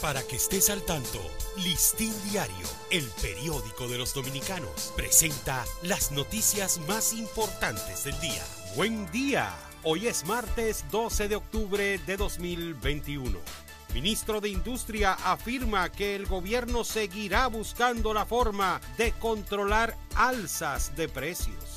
Para que estés al tanto, Listín Diario, el periódico de los dominicanos, presenta las noticias más importantes del día. Buen día. Hoy es martes 12 de octubre de 2021. Ministro de Industria afirma que el gobierno seguirá buscando la forma de controlar alzas de precios.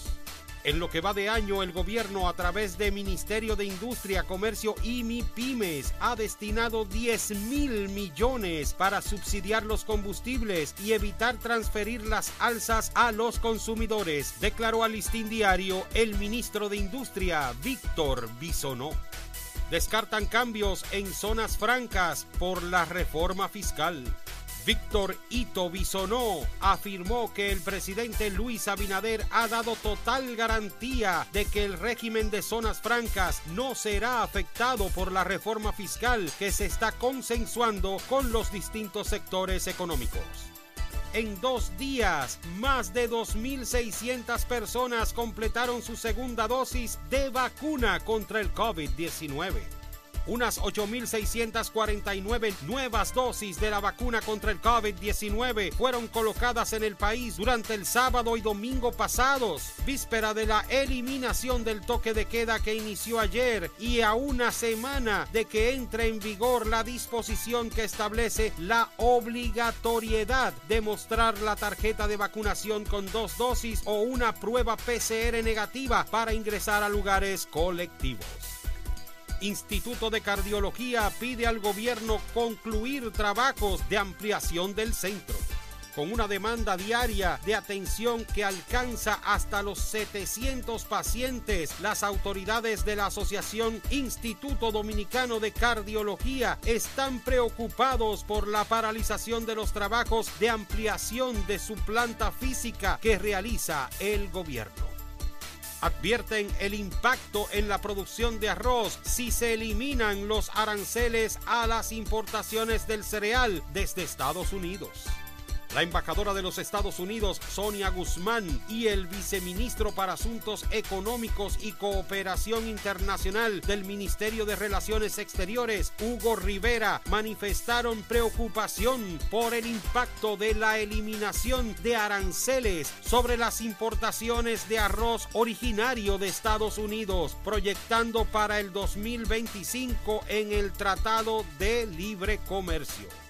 En lo que va de año, el gobierno a través de Ministerio de Industria, Comercio y MIPIMES ha destinado 10 mil millones para subsidiar los combustibles y evitar transferir las alzas a los consumidores, declaró al listín diario el ministro de Industria, Víctor Bisonó. Descartan cambios en zonas francas por la reforma fiscal. Víctor Ito Bisonó afirmó que el presidente Luis Abinader ha dado total garantía de que el régimen de zonas francas no será afectado por la reforma fiscal que se está consensuando con los distintos sectores económicos. En dos días, más de 2.600 personas completaron su segunda dosis de vacuna contra el COVID-19 unas 8.649 nuevas dosis de la vacuna contra el COVID-19 fueron colocadas en el país durante el sábado y domingo pasados, víspera de la eliminación del toque de queda que inició ayer y a una semana de que entre en vigor la disposición que establece la obligatoriedad de mostrar la tarjeta de vacunación con dos dosis o una prueba PCR negativa para ingresar a lugares colectivos. Instituto de Cardiología pide al gobierno concluir trabajos de ampliación del centro con una demanda diaria de atención que alcanza hasta los 700 pacientes. Las autoridades de la Asociación Instituto Dominicano de Cardiología están preocupados por la paralización de los trabajos de ampliación de su planta física que realiza el gobierno advierten el impacto en la producción de arroz si se eliminan los aranceles a las importaciones del cereal desde Estados Unidos. La embajadora de los Estados Unidos, Sonia Guzmán, y el viceministro para Asuntos Económicos y Cooperación Internacional del Ministerio de Relaciones Exteriores, Hugo Rivera, manifestaron preocupación por el impacto de la eliminación de aranceles sobre las importaciones de arroz originario de Estados Unidos, proyectando para el 2025 en el Tratado de Libre Comercio.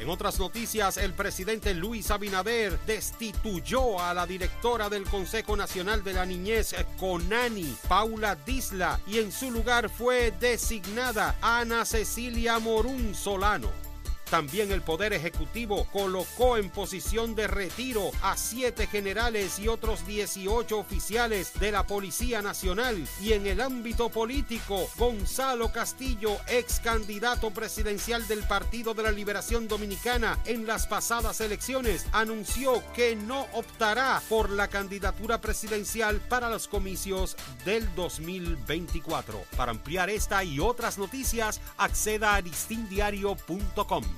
En otras noticias, el presidente Luis Abinader destituyó a la directora del Consejo Nacional de la Niñez, CONANI, Paula Disla, y en su lugar fue designada Ana Cecilia Morún Solano. También el Poder Ejecutivo colocó en posición de retiro a siete generales y otros 18 oficiales de la Policía Nacional. Y en el ámbito político, Gonzalo Castillo, ex candidato presidencial del Partido de la Liberación Dominicana en las pasadas elecciones, anunció que no optará por la candidatura presidencial para los comicios del 2024. Para ampliar esta y otras noticias, acceda a distindiario.com.